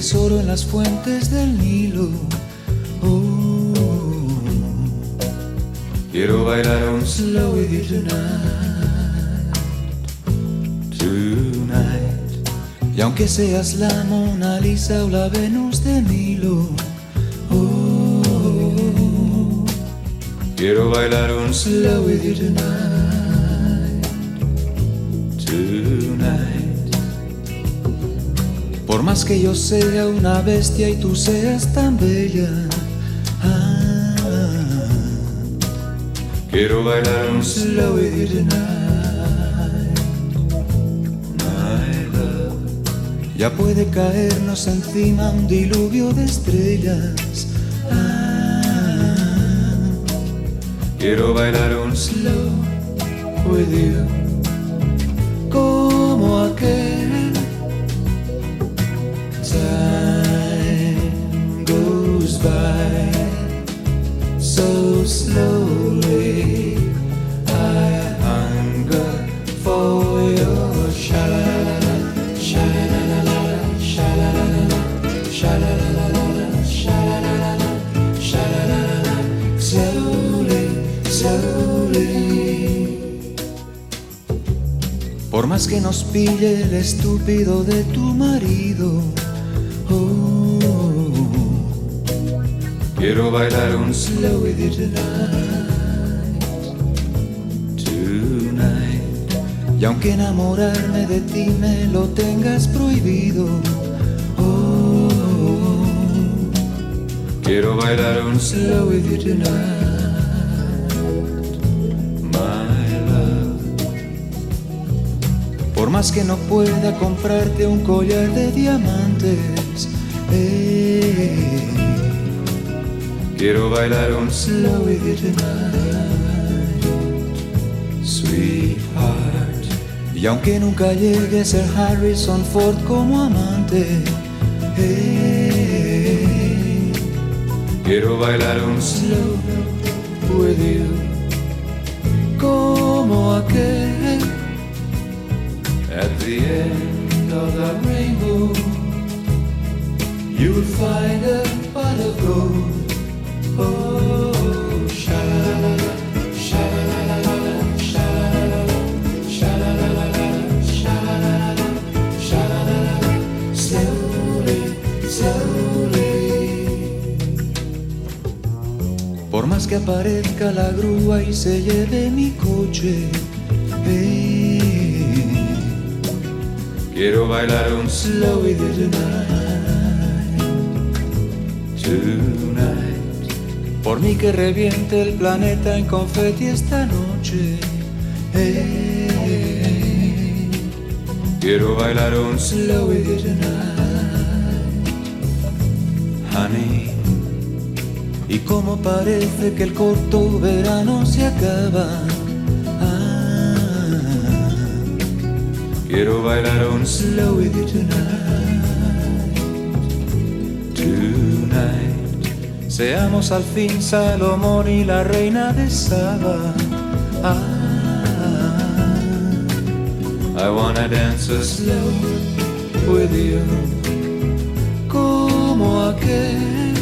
tesoro en las fuentes del Nilo. Oh, quiero bailar un slow with you tonight. Tonight. Y aunque seas la Mona Lisa o la Venus de Milo. Oh, quiero bailar un slow with you tonight. Por más que yo sea una bestia y tú seas tan bella. ah, quiero bailar un slow you tonight. My love. Ya puede caernos encima un diluvio de estrellas. Ah, quiero bailar un slow with you. Slowly. Por más que nos pille el estúpido de tu marido, quiero bailar un slow with you tonight, tonight. Y aunque enamorarme de ti me lo tengas prohibido, oh, quiero bailar un slow with you tonight, my love. Por más que no pueda comprarte un collar de diamantes, eh, quiero bailar un slow with you tonight, sweetheart. Y aunque nunca llegue a ser Harrison Ford como amante, eh, quiero bailar un slow with you, como aquel. At the end of the rainbow, you'll find a pot of gold. Por más que aparezca la grúa y se lleve mi coche, quiero bailar un slow with you tonight, tonight. Por mí que reviente el planeta en confeti esta noche, quiero bailar un slow you tonight, honey. Y como parece que el corto verano se acaba. ah, quiero bailar un slow you tonight. Seamos al fin Salomón y la reina de Saba. Ah, I wanna dance slow with you. Como aquel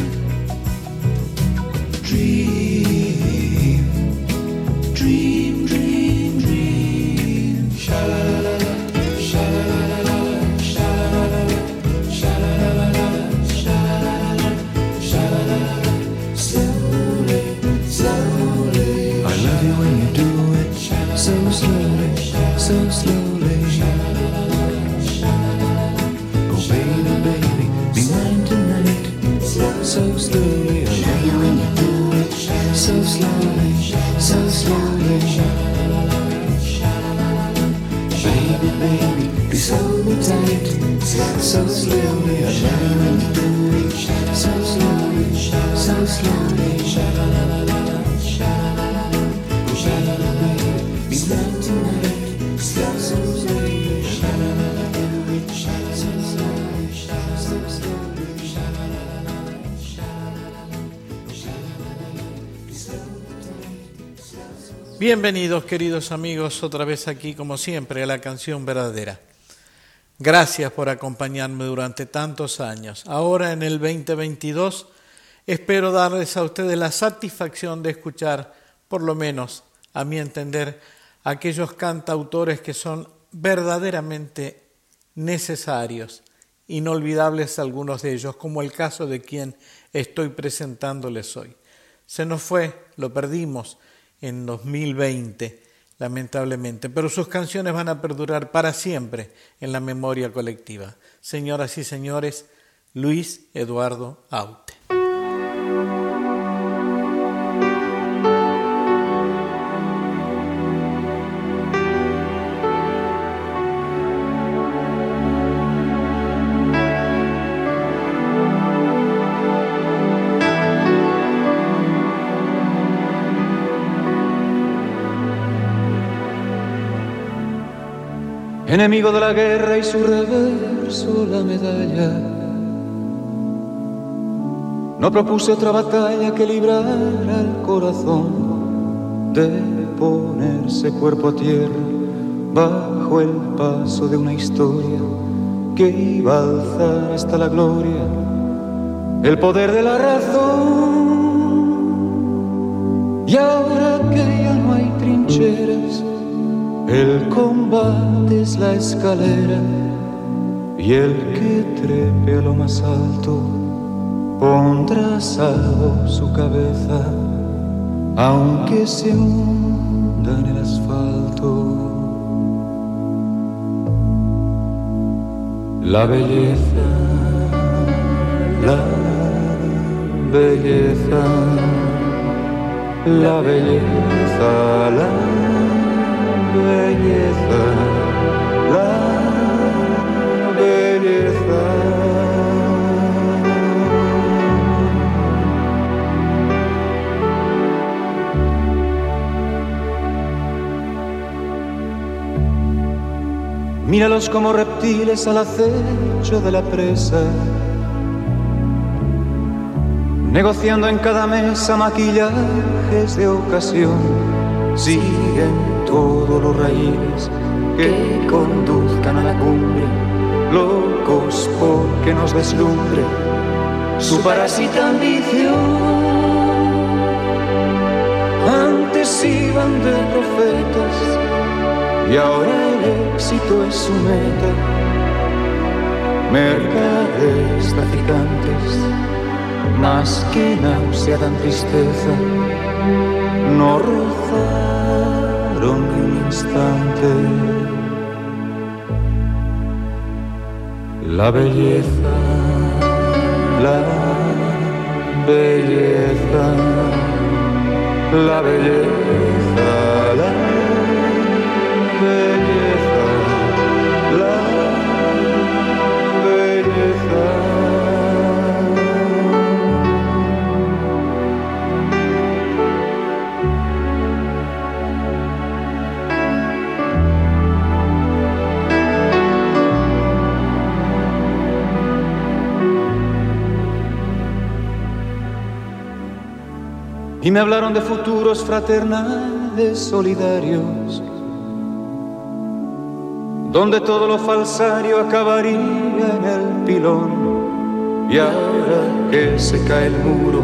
dream, Bienvenidos queridos amigos otra vez aquí como siempre a la canción verdadera. Gracias por acompañarme durante tantos años. Ahora en el 2022 espero darles a ustedes la satisfacción de escuchar, por lo menos a mi entender, aquellos cantautores que son verdaderamente necesarios, inolvidables algunos de ellos, como el caso de quien estoy presentándoles hoy. Se nos fue, lo perdimos en 2020 lamentablemente, pero sus canciones van a perdurar para siempre en la memoria colectiva. Señoras y señores, Luis Eduardo Aute. Enemigo de la guerra y su reverso la medalla. No propuse otra batalla que librar al corazón de ponerse cuerpo a tierra bajo el paso de una historia que iba a alzar hasta la gloria el poder de la razón. Y ahora que ya no hay trincheras, el combate es la escalera y el que trepe a lo más alto pondrá a salvo su cabeza, aunque se hunda en el asfalto. La belleza, la belleza, la belleza, la belleza. Míralos como reptiles al acecho de la presa, negociando en cada mesa maquillajes de ocasión. Siguen todos los raíles que conduzcan a la cumbre, locos porque nos deslumbre su parásita ambición. Antes iban de profetas y ahora el éxito es su meta. Mercaderes traficantes, más que náusea dan tristeza no ni un instante. La belleza, la belleza, la belleza, y me hablaron de futuros fraternales solidarios, donde todo lo falsario acabaría en el pilón. Y ahora que se cae el muro,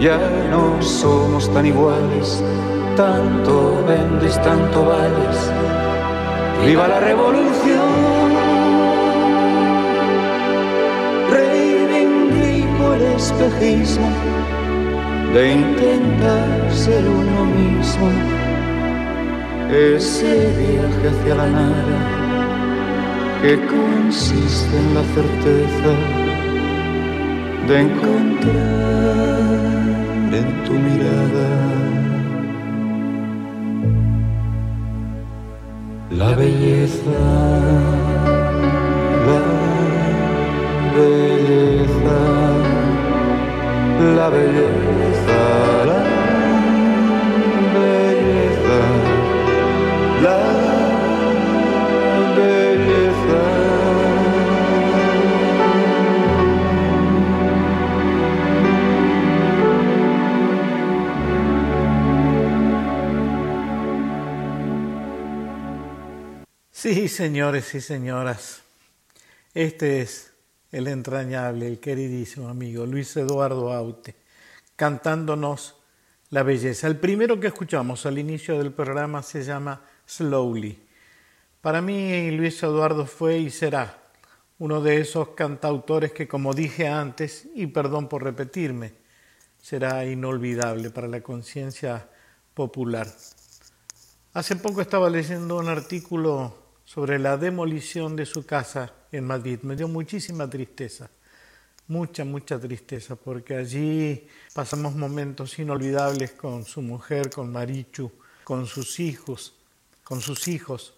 ya no somos tan iguales, tanto vendes, tanto vales. ¡Viva la revolución! Reivindico el espejismo de intentar ser uno mismo, ese viaje hacia la nada que consiste en la certeza de encontrar en tu mirada la belleza, la belleza la belleza, Sí, señores y señoras, Este es el entrañable, el queridísimo amigo Luis Eduardo Aute, cantándonos la belleza. El primero que escuchamos al inicio del programa se llama Slowly. Para mí Luis Eduardo fue y será uno de esos cantautores que, como dije antes, y perdón por repetirme, será inolvidable para la conciencia popular. Hace poco estaba leyendo un artículo sobre la demolición de su casa en Madrid. Me dio muchísima tristeza, mucha, mucha tristeza, porque allí pasamos momentos inolvidables con su mujer, con Marichu, con sus hijos, con sus hijos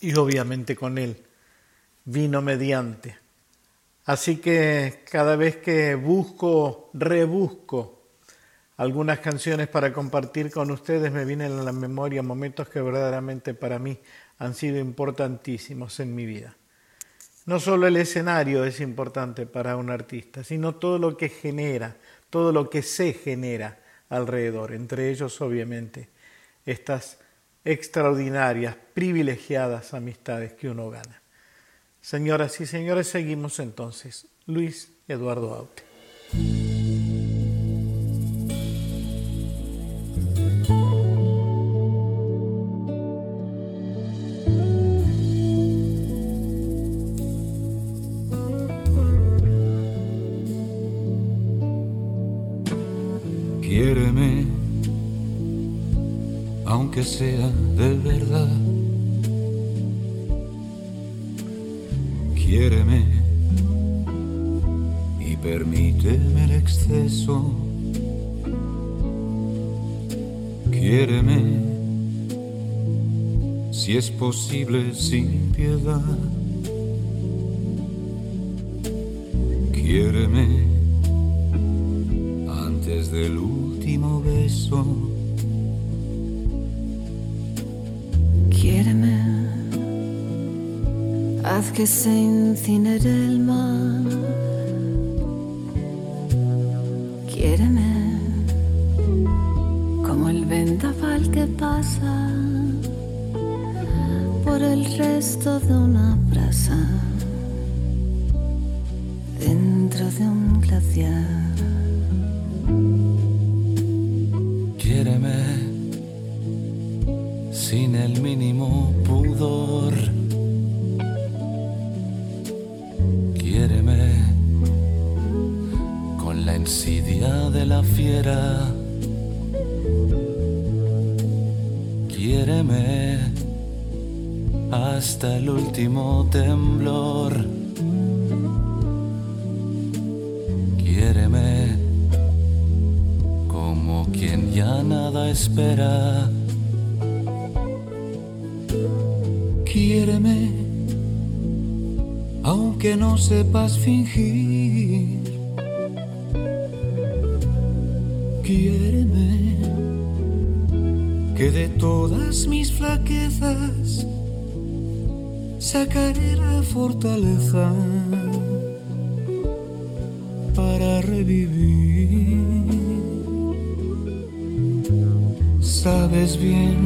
y obviamente con él. Vino mediante. Así que cada vez que busco, rebusco algunas canciones para compartir con ustedes, me vienen a la memoria momentos que verdaderamente para mí han sido importantísimos en mi vida. No solo el escenario es importante para un artista, sino todo lo que genera, todo lo que se genera alrededor, entre ellos obviamente estas extraordinarias, privilegiadas amistades que uno gana. Señoras y señores, seguimos entonces. Luis Eduardo Aute. Si es posible sin piedad. Quiéreme antes del último beso. haz que se incinere el mar. Quiéreme como el vendaval que pasa por el resto de una brasa dentro de un glaciar. Quiéreme sin el mínimo pudor de la fiera. Hasta el último temblor. Quiéreme como quien ya nada espera. Quiéreme aunque no sepas fingir quiéreme, que de todas mis flaquezas sacaré la fortaleza para revivir. Sabes bien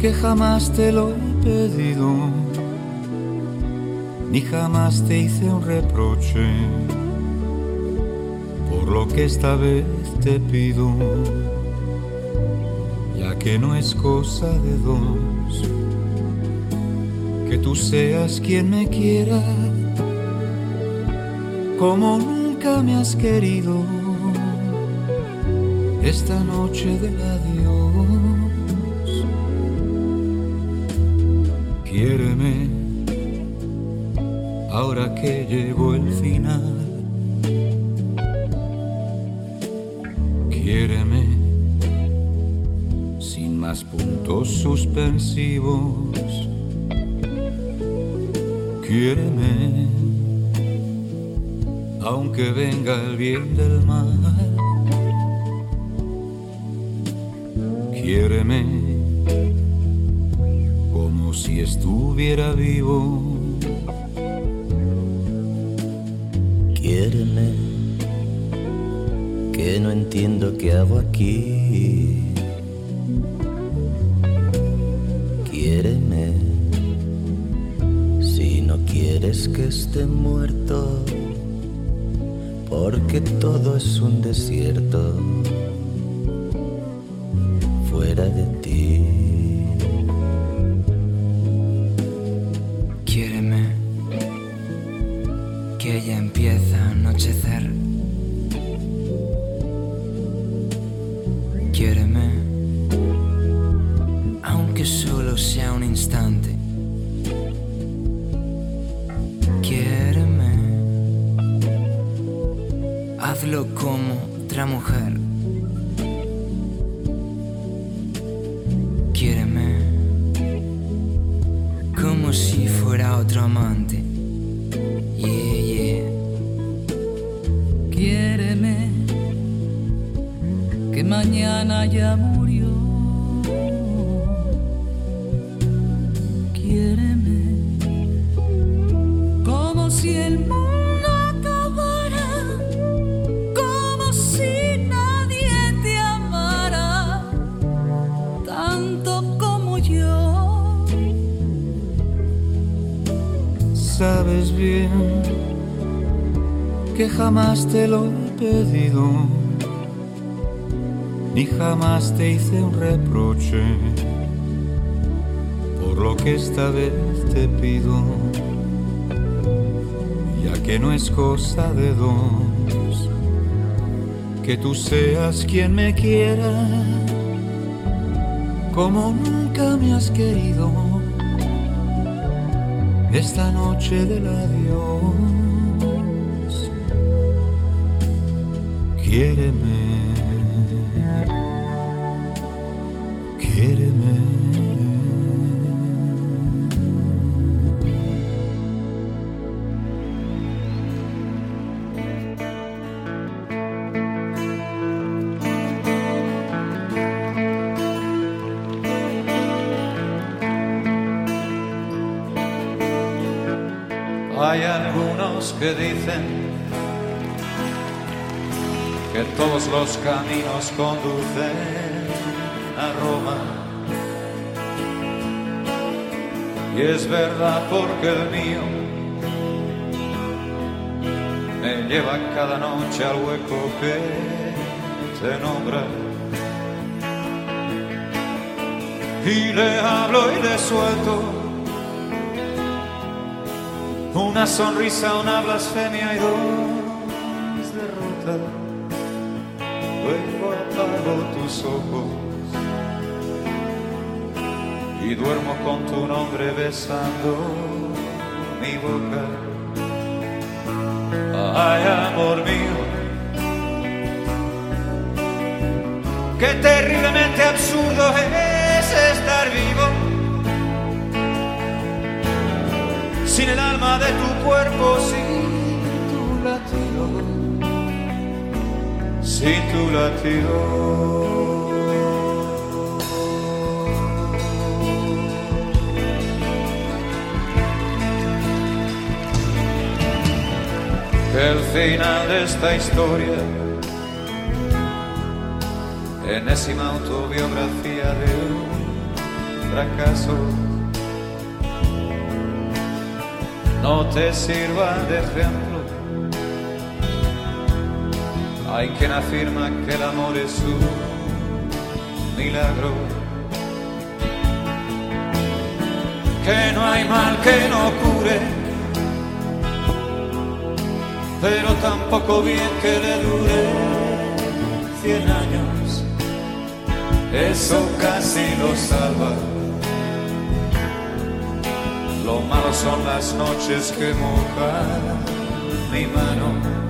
que jamás te lo he pedido, ni jamás te hice un reproche lo que esta vez te pido, ya que no es cosa de dos, que tú seas quien me quiera, como nunca me has querido, esta noche del adiós. Quiéreme, ahora que llegó el final Quiéreme sin más puntos suspensivos. Quiéreme aunque venga el bien del mal. Quiéreme como si estuviera vivo. Quiéreme que no entiendo qué hago aquí. Esté muerto, porque todo es un desierto hazlo como otra mujer. Quiéreme, como si fuera otro amante. Yeah, yeah. Quiéreme, que mañana ya murió. Que jamás te lo he pedido, ni jamás te hice un reproche por lo que esta vez te pido, ya que no es cosa de dos, que tú seas quien me quiera, como nunca me has querido esta noche del adiós. Quiéreme, quiéreme. Hay algunos que caminos conducen a Roma. Y es verdad porque el mío me lleva cada noche al hueco que te nombra. Y le hablo y le suelto una sonrisa, una blasfemia y dos derrotas. Luego apago tus ojos y duermo con tu nombre besando mi boca. Ay, amor mío, qué terriblemente absurdo es estar vivo. sin el alma de tu cuerpo, sin tu latido, latido. El final de esta historia, enésima autobiografía de un fracaso no te sirva de ejemplo. Hay quien afirma que el amor es un milagro, que no hay mal que no cure, pero tampoco bien que le dure cien años, eso casi lo salva. Lo malo son las noches que mojan mi mano.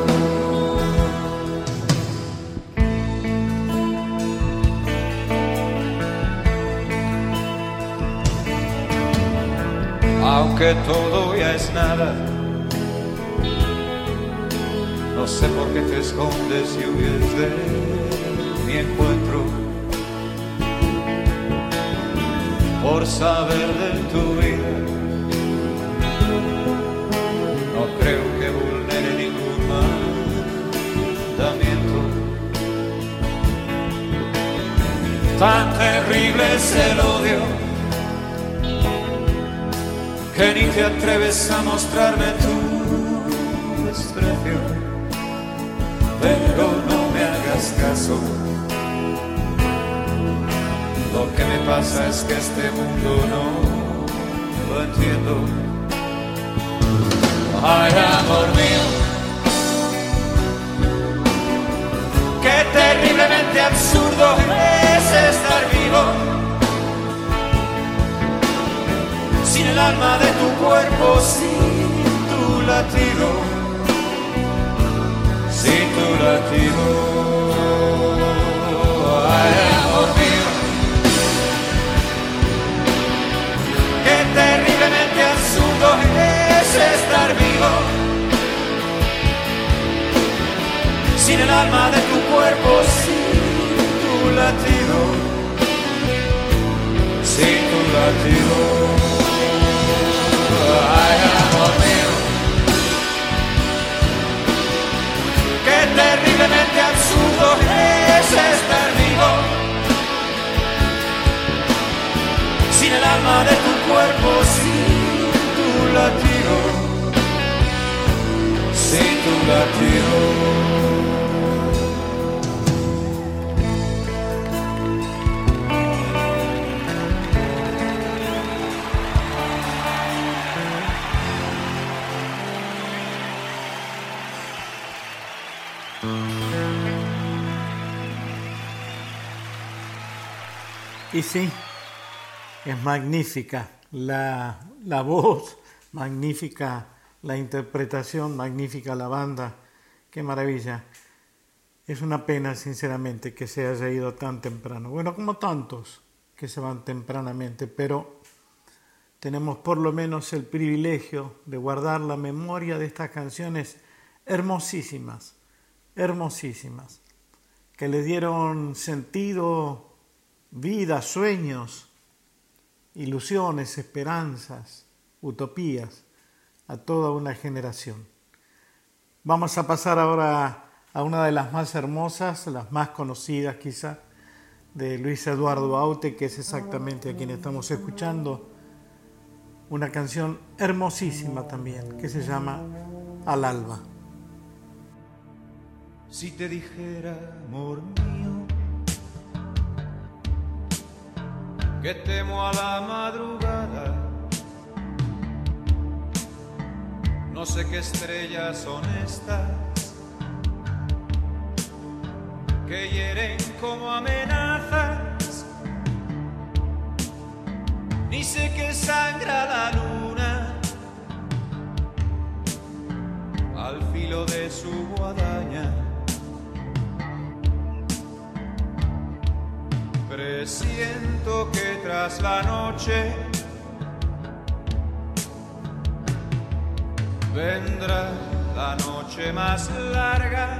Aunque todo ya es nada. No sé por qué te escondes y huyes de mi encuentro. por saber de tu vida. No creo que vulnere ningún mandamiento. Tan terrible es el odio que ni te atreves a mostrarme tu desprecio. Pero no me hagas caso. Lo que me pasa es que este mundo no lo entiendo. Ay, amor mío, qué terriblemente absurdo es estar vivo. Sin el alma de tu cuerpo, sin tu latido, sin tu latido. Ay, amor. Sin el alma de tu cuerpo, sin tu latido, sin tu latido. Sí, es magnífica la, la voz, magnífica la interpretación, magnífica la banda, qué maravilla. Es una pena, sinceramente, que se haya ido tan temprano. Bueno, como tantos que se van tempranamente, pero tenemos por lo menos el privilegio de guardar la memoria de estas canciones hermosísimas, hermosísimas, que le dieron sentido, vida, sueños, ilusiones, esperanzas, utopías a toda una generación. Vamos a pasar ahora a una de las más hermosas, las más conocidas quizá, de Luis Eduardo Aute, que es exactamente a quien estamos escuchando, una canción hermosísima también, que se llama Al alba. Si te dijera, amor mío, que temo a la madrugada, no sé qué estrellas son estas que hieren como amenazas, ni sé que sangra la luna al filo de su guadaña. Presiento que tras la noche vendrá la noche más larga.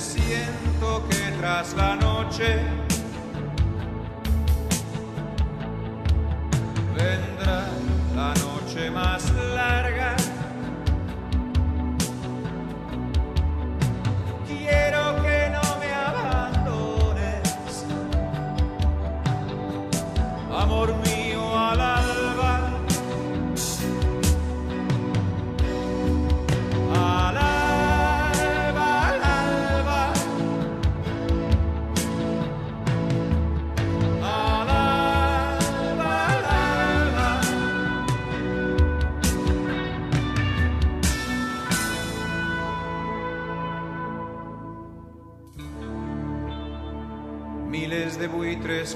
Presiento que tras la noche vendrá la noche más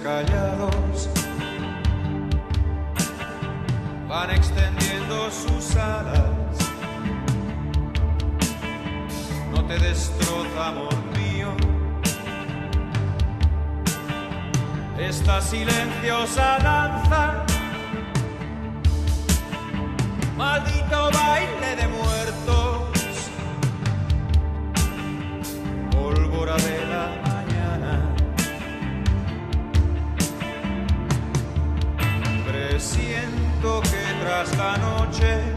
callados van extendiendo sus alas. No te destroza, amor mío, esta silenciosa danza. Maldito baile la noche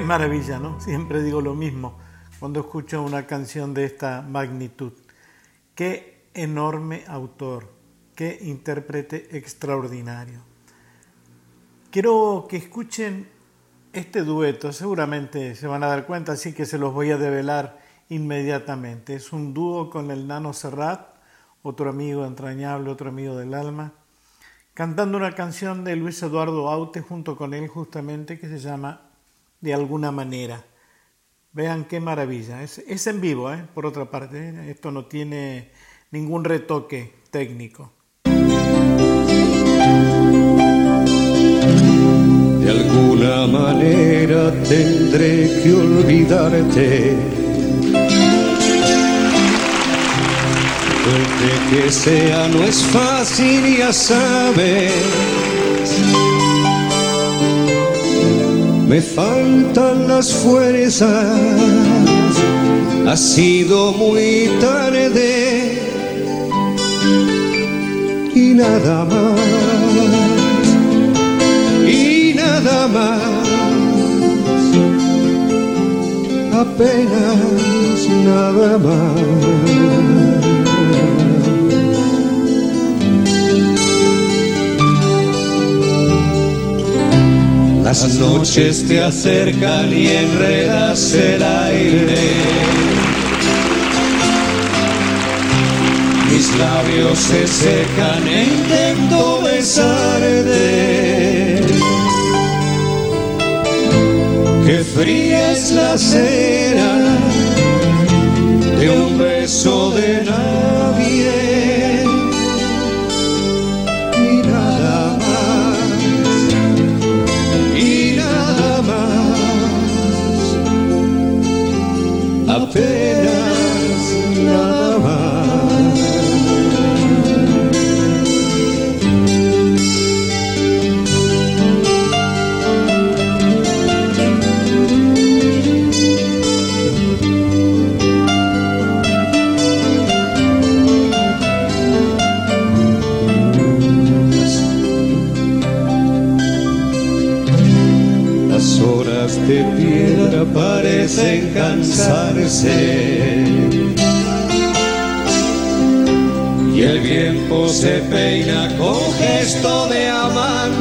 Qué maravilla, ¿no? Siempre digo lo mismo cuando escucho una canción de esta magnitud. Qué enorme autor, qué intérprete extraordinario. Quiero que escuchen este dueto, seguramente se van a dar cuenta, así que se los voy a develar inmediatamente. Es un dúo con el Nano Serrat, otro amigo entrañable, otro amigo del alma, cantando una canción de Luis Eduardo Aute junto con él justamente que se llama De alguna manera. Vean qué maravilla. Es, es en vivo, ¿eh? por otra parte. Esto no tiene ningún retoque técnico. De alguna manera tendré que olvidarte. Fuerte que sea, no es fácil, ya sabes. Me faltan las fuerzas, ha sido muy tarde. Y nada más. Y nada más, apenas nada más. Las noches te acercan y enredas el aire. Mis labios se secan e intento besarte. Que fría es la cera de un beso de nadie. Apenas parecen cansarse. Y el tiempo se peina con gesto de amante.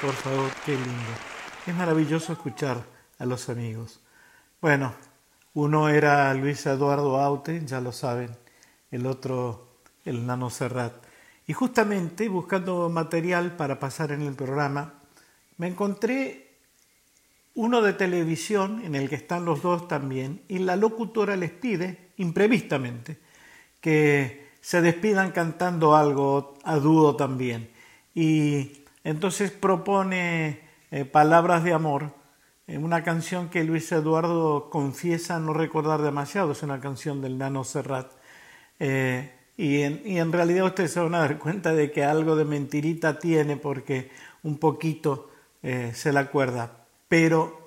Por favor, qué lindo. Es maravilloso escuchar a los amigos. Bueno, uno era Luis Eduardo Aute, ya lo saben, el otro el Nano Serrat. Y justamente buscando material para pasar en el programa, me encontré uno de televisión en el que están los dos también y la locutora les pide, imprevistamente, que se despidan cantando algo a dúo también. Y entonces propone eh, Palabras de Amor, eh, una canción que Luis Eduardo confiesa no recordar demasiado, es una canción del Nano Serrat. Eh, y, en, y en realidad ustedes se van a dar cuenta de que algo de mentirita tiene porque un poquito eh, se la acuerda. Pero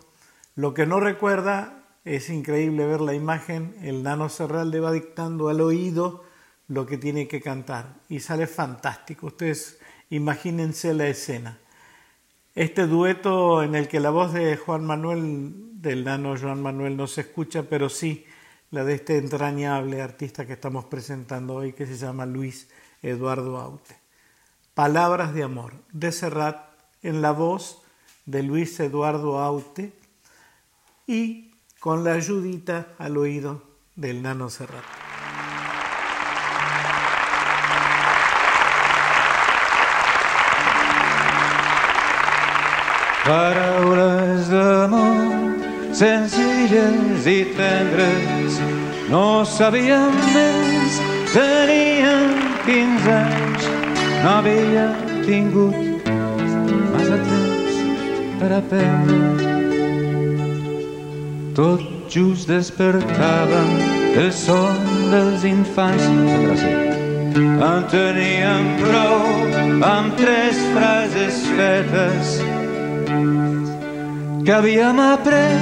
lo que no recuerda es increíble ver la imagen, el Nano Serrat le va dictando al oído lo que tiene que cantar y sale fantástico. Ustedes imagínense la escena. Este dueto en el que la voz de Juan Manuel, del nano Juan Manuel, no se escucha, pero sí la de este entrañable artista que estamos presentando hoy, que se llama Luis Eduardo Aute. Palabras de amor, de Serrat, en la voz de Luis Eduardo Aute y con la ayudita al oído del nano Serrat. Paraules d'amor senzilles i tendres no sabíem més, teníem 15 anys, no havia tingut massa temps per aprendre. Tot just despertàvem el son dels infants. En teníem prou amb tres frases fetes que havíem après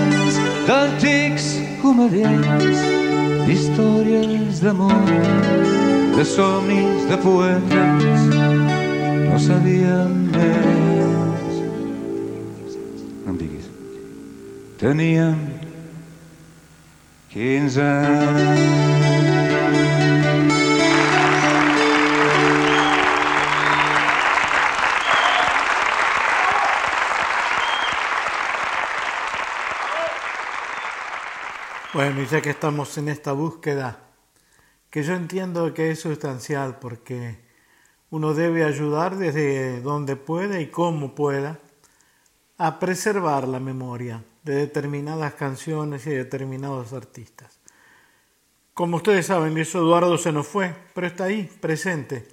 d'antics comedians, històries d'amor, de somnis, de poetes, no sabíem més. No em diguis. Teníem 15 anys. Bueno, y ya que estamos en esta búsqueda, que yo entiendo que es sustancial porque uno debe ayudar desde donde pueda y como pueda a preservar la memoria de determinadas canciones y de determinados artistas. Como ustedes saben, Luis Eduardo se nos fue, pero está ahí, presente.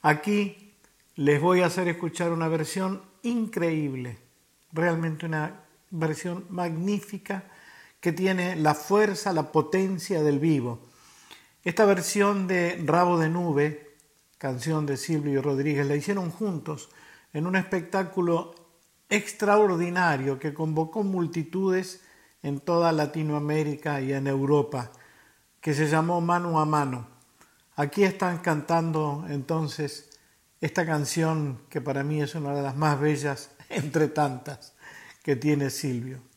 Aquí les voy a hacer escuchar una versión increíble, realmente una versión magnífica que tiene la fuerza, la potencia del vivo. Esta versión de Rabo de Nube, canción de Silvio Rodríguez, la hicieron juntos en un espectáculo extraordinario que convocó multitudes en toda Latinoamérica y en Europa, que se llamó Mano a Mano. Aquí están cantando entonces esta canción que para mí es una de las más bellas entre tantas que tiene Silvio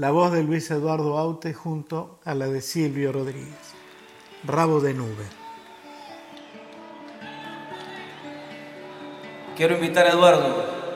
la voz de Luis Eduardo Aute junto a la de Silvio Rodríguez. Rabo de nube. Quiero invitar a Eduardo.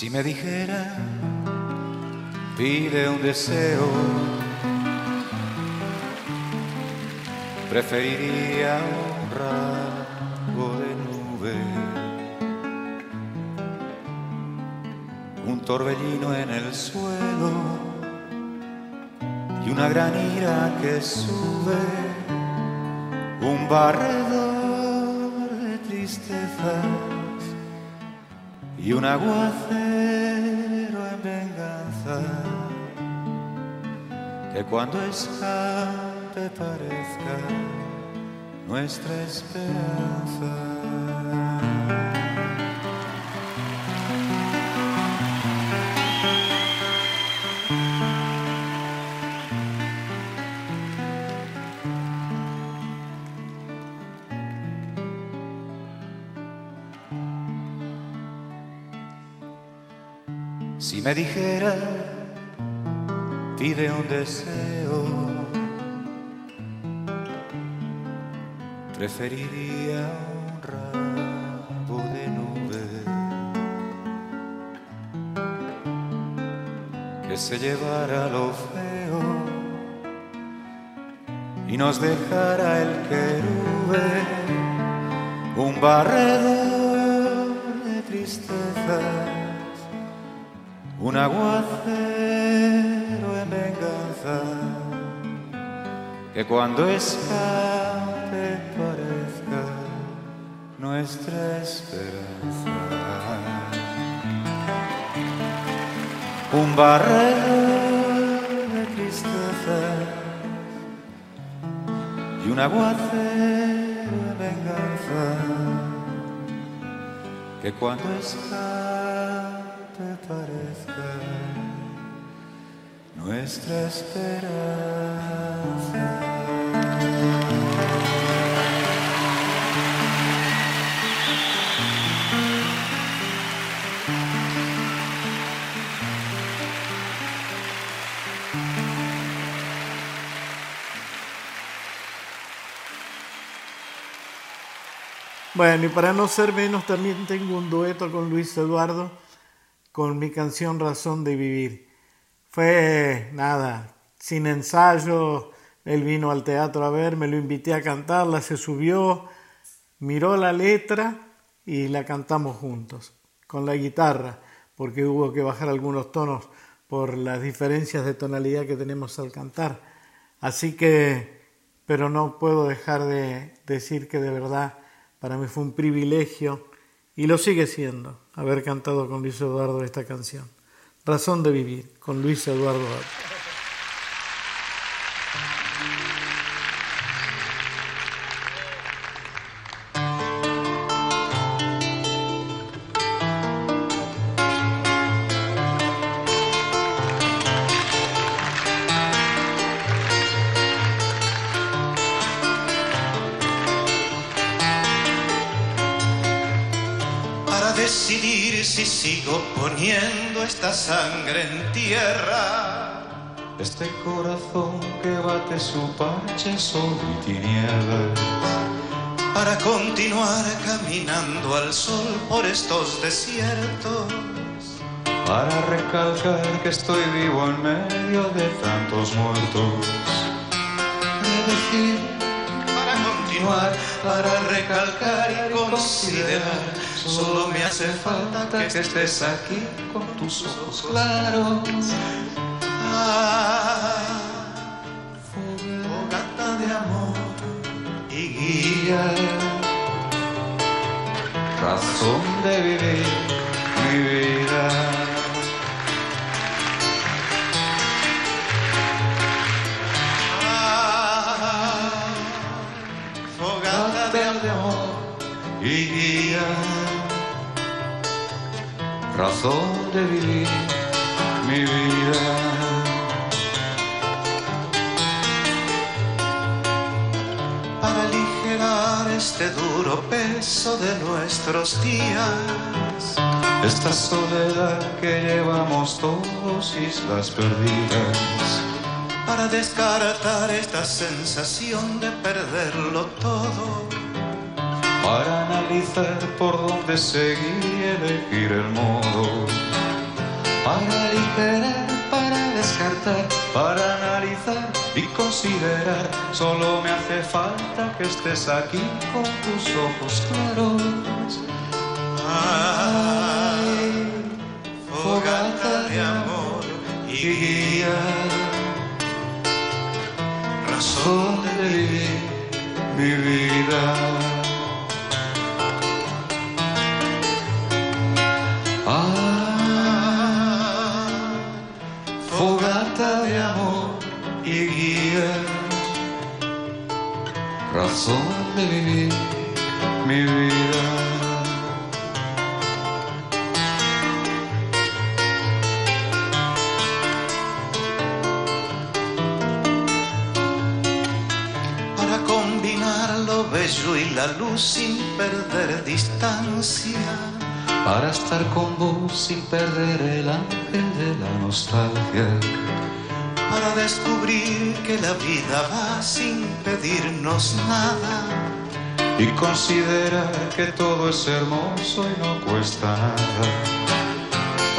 Si me dijera, pide un deseo, preferiría un rasgo de nube, un torbellino en el suelo y una gran ira que sube, un barredor de tristezas y un aguacero cuando escape parezca nuestra esperanza. Si me dijera, un deseo, preferiría un rabo de nube que se llevara lo feo y nos dejara el querube, un barredor de tristezas un aguacero que cuando escape parezca nuestra esperanza. Un barrero de tristeza y un aguacero en venganza que cuando escape parezca nuestra esperanza. Bueno, y para no ser menos, también tengo un dueto con Luis Eduardo con mi canción Razón de Vivir. Fue nada, sin ensayo, él vino al teatro a ver, me lo invité a cantarla, se subió, miró la letra y la cantamos juntos, con la guitarra, porque hubo que bajar algunos tonos por las diferencias de tonalidad que tenemos al cantar. Así que, pero no puedo dejar de decir que de verdad para mí fue un privilegio y lo sigue siendo haber cantado con Luis Eduardo esta canción. Razón de vivir con Luis Eduardo. Para poniendo esta sangre en tierra. Este corazón que bate su parche sol y tinieblas. Para continuar caminando al sol por estos desiertos. Para recalcar que estoy vivo en medio de tantos muertos. De decir, para continuar, para recalcar y considerar. Solo me hace falta que estés aquí con tus ojos claros. Ah, fogata de amor y guía. Razón de vivir mi vida. Razón de vivir mi vida. para aligerar este duro peso de nuestros días. Esta soledad que llevamos todos, islas perdidas. Para descartar esta sensación de perderlo todo. Para analizar por dónde seguir y elegir el modo. para aligerar, para descartar, para analizar y considerar. Solo me hace falta que estés aquí con tus ojos claros. Ay, fogata de amor y guía, razón de mi vida. De amor y guía, razón de vivir mi vida. para combinar lo bello y la luz sin perder distancia, para estar con vos sin perder el ángel de la nostalgia, para descubrir que la vida va sin pedirnos nada y considerar que todo es hermoso y no cuesta nada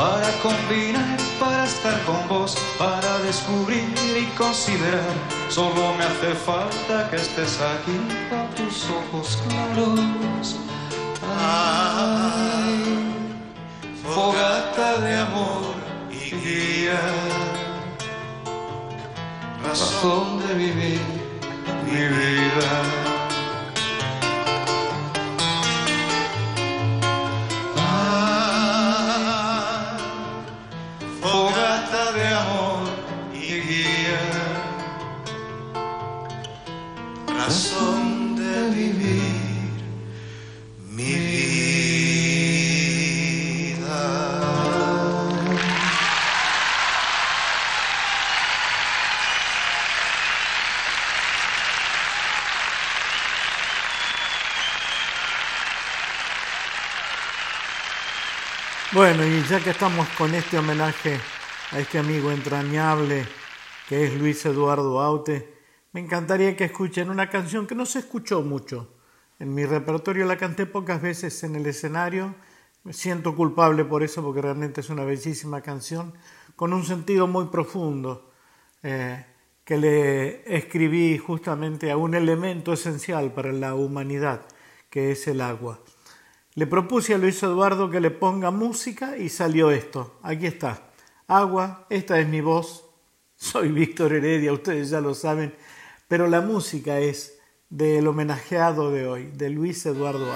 para combinar, para estar con vos, para descubrir y considerar. Solo me hace falta que estés aquí con tus ojos claros. Ay, fogata de amor y guía, razón de vivir mi vida. Y ya que estamos con este homenaje a este amigo entrañable que es Luis Eduardo Aute, me encantaría que escuchen una canción que no se escuchó mucho. En mi repertorio la canté pocas veces en el escenario. Me siento culpable por eso porque realmente es una bellísima canción con un sentido muy profundo eh, que le escribí justamente a un elemento esencial para la humanidad, que es el agua. Le propuse a Luis Eduardo que le ponga música y salió esto. Aquí está. Agua, esta es mi voz. Soy Víctor Heredia, ustedes ya lo saben, pero la música es del homenajeado de hoy, de Luis Eduardo.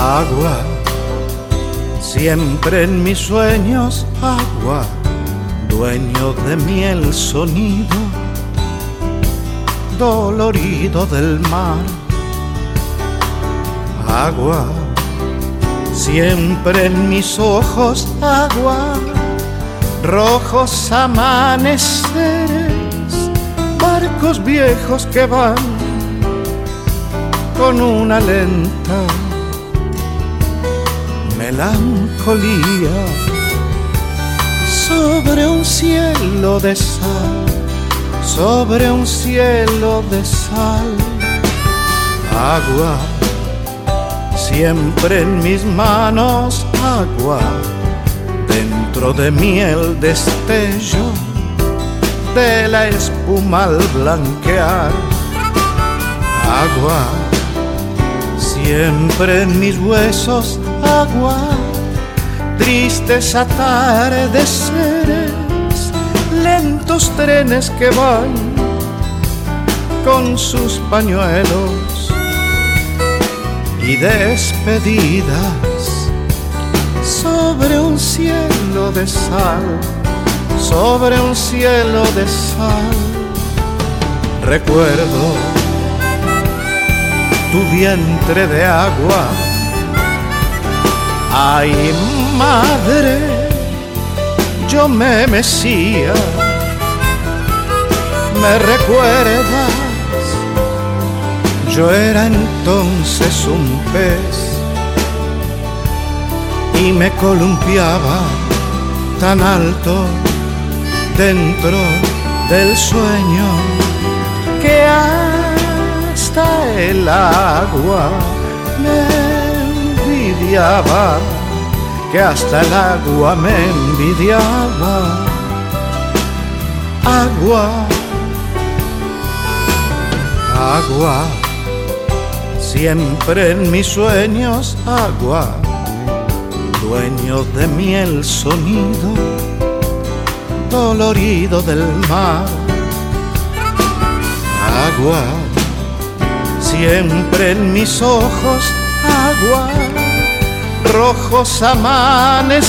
Agua, siempre en mis sueños, agua, dueño de mi el sonido, dolorido del mar. Agua, siempre en mis ojos, agua, rojos amaneceres, barcos viejos que van con una lenta melancolía sobre un cielo de sal, sobre un cielo de sal, agua, siempre en mis manos, agua, dentro de mí el destello de la espuma al blanquear, agua siempre en mis huesos agua, tristes atardeceres, lentos trenes que van con sus pañuelos y despedidas sobre un cielo de sal, sobre un cielo de sal. Recuerdo tu vientre de agua. Ay, madre, yo me mecía, me recuerdas, yo era entonces un pez. Y me columpiaba tan alto dentro del sueño que hasta el agua me que hasta el agua me envidiaba. Agua, agua, siempre en mis sueños agua, dueño de miel sonido, dolorido del mar. Agua, siempre en mis ojos agua, rojos amaneceres,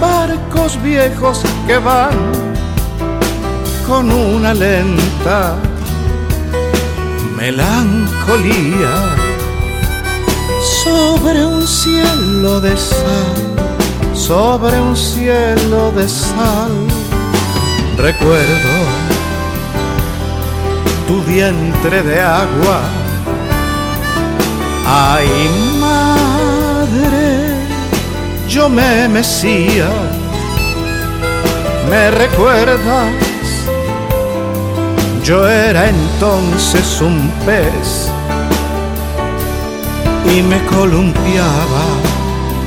barcos viejos que van con una lenta melancolía sobre un cielo de sal, sobre un cielo de sal. Recuerdo tu vientre de agua. Ay, yo me mecía, me recuerdas yo era entonces un pez y me columpiaba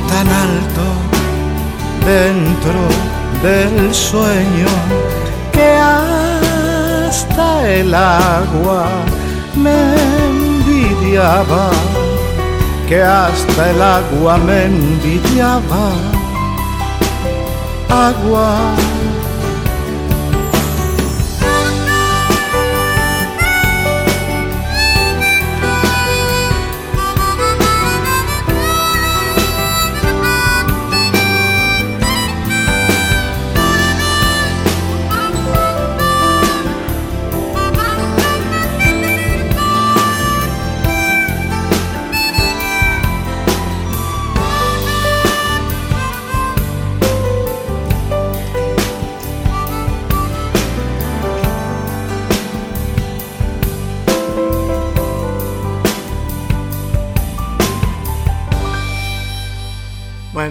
tan alto dentro del sueño que hasta el agua me envidiaba, que hasta el agua me envidiaba. Agua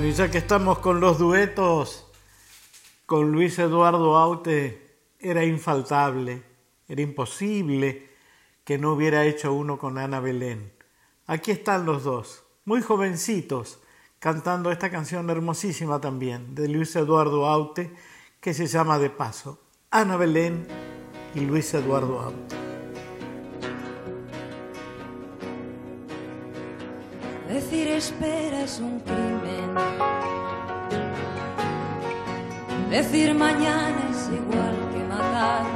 Y ya que estamos con los duetos, con Luis Eduardo Aute era infaltable, era imposible que no hubiera hecho uno con Ana Belén. Aquí están los dos, muy jovencitos, cantando esta canción hermosísima también de Luis Eduardo Aute, que se llama De Paso. Ana Belén y Luis Eduardo Aute. Decir espera es un crimen. Decir mañana es igual que matar.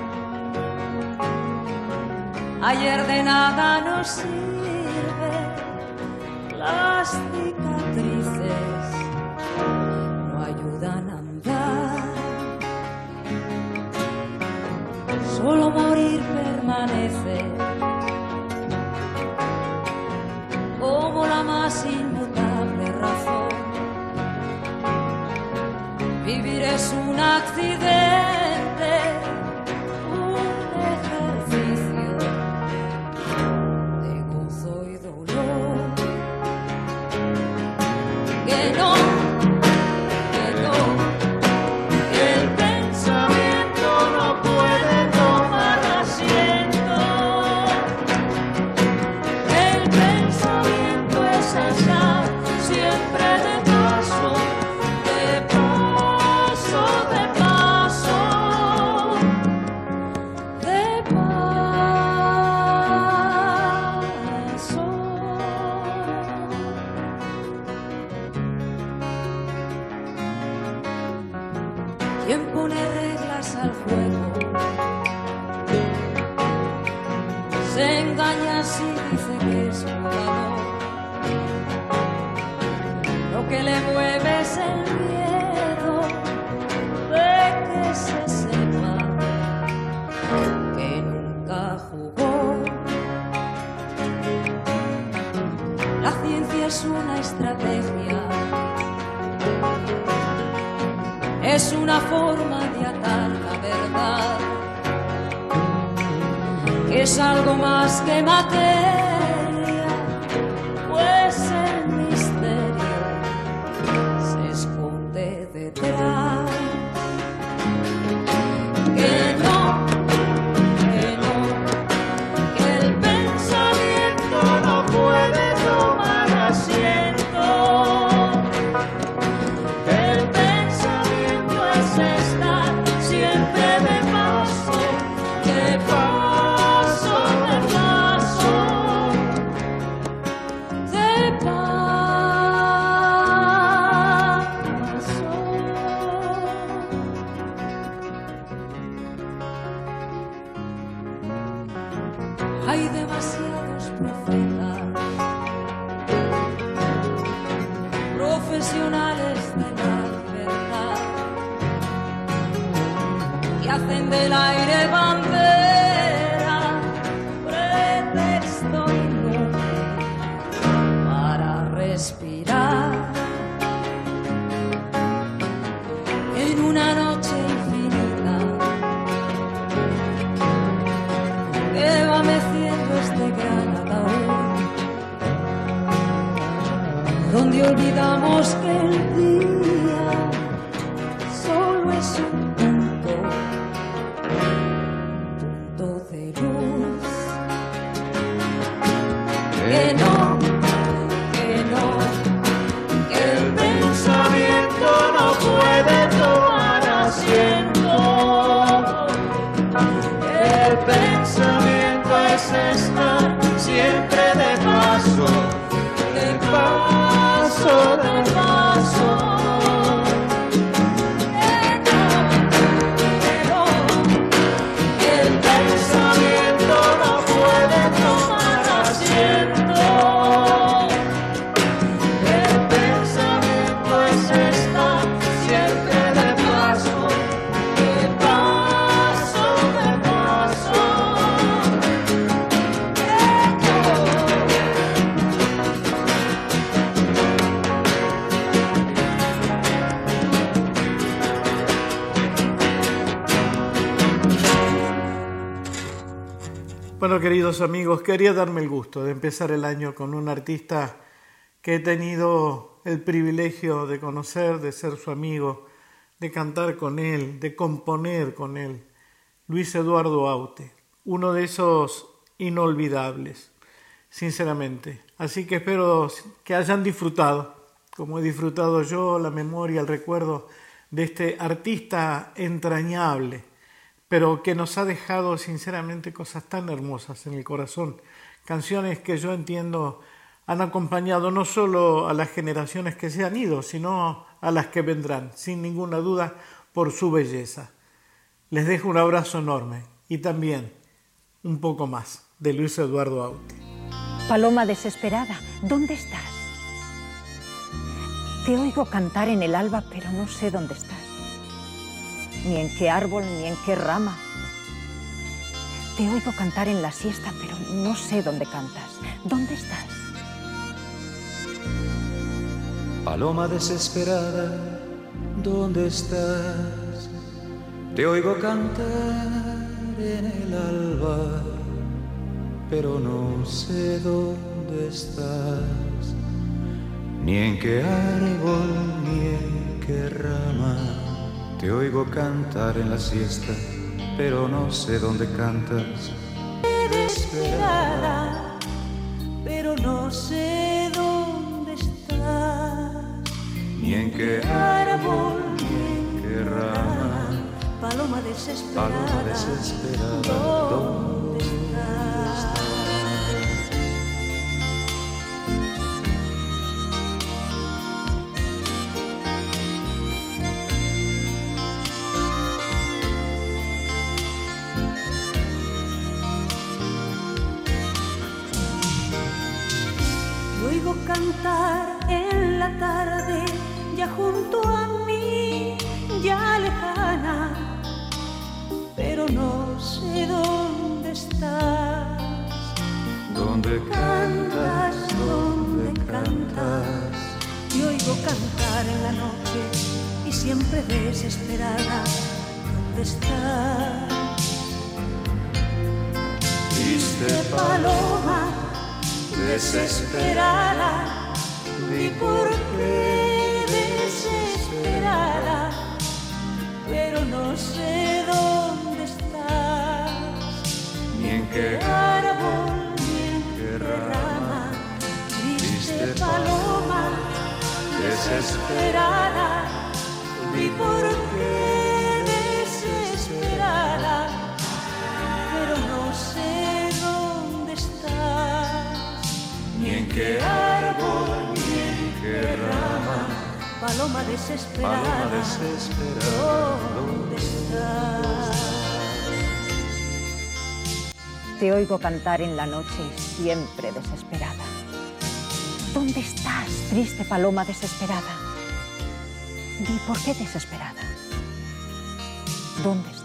Ayer de nada nos sirve las cicatrices, no ayudan a andar. Solo morir permanece más inmutable razón. Vivir es un accidente, quería darme el gusto de empezar el año con un artista que he tenido el privilegio de conocer, de ser su amigo, de cantar con él, de componer con él, Luis Eduardo Aute, uno de esos inolvidables, sinceramente. Así que espero que hayan disfrutado, como he disfrutado yo, la memoria, el recuerdo de este artista entrañable pero que nos ha dejado sinceramente cosas tan hermosas en el corazón, canciones que yo entiendo han acompañado no solo a las generaciones que se han ido, sino a las que vendrán, sin ninguna duda, por su belleza. Les dejo un abrazo enorme y también un poco más de Luis Eduardo Aute. Paloma desesperada, ¿dónde estás? Te oigo cantar en el alba, pero no sé dónde estás ni en qué árbol, ni en qué rama. Te oigo cantar en la siesta, pero no sé dónde cantas. ¿Dónde estás? Paloma desesperada, ¿dónde estás? Te oigo cantar en el alba, pero no sé dónde estás, ni en qué árbol, ni en qué rama. Te oigo cantar en la siesta, pero no sé dónde cantas. desesperada, pero no sé dónde estás. Ni en qué árbol, ni en qué rama. Paloma desesperada, Paloma desesperada, ya lejana, pero no sé dónde estás. ¿Dónde Cantas, dónde cantas. Te oigo cantar en la noche y siempre desesperada, ¿dónde estás? Triste paloma desesperada y por qué pero no sé dónde estás. Ni en qué árbol ni en qué rama. triste paloma desesperada. Y por qué desesperada pero no sé dónde estás. Ni en qué árbol, paloma desesperada, ¿dónde estás? Te oigo cantar en la noche siempre desesperada. ¿Dónde estás, triste paloma desesperada? ¿Y por qué desesperada. ¿Dónde estás?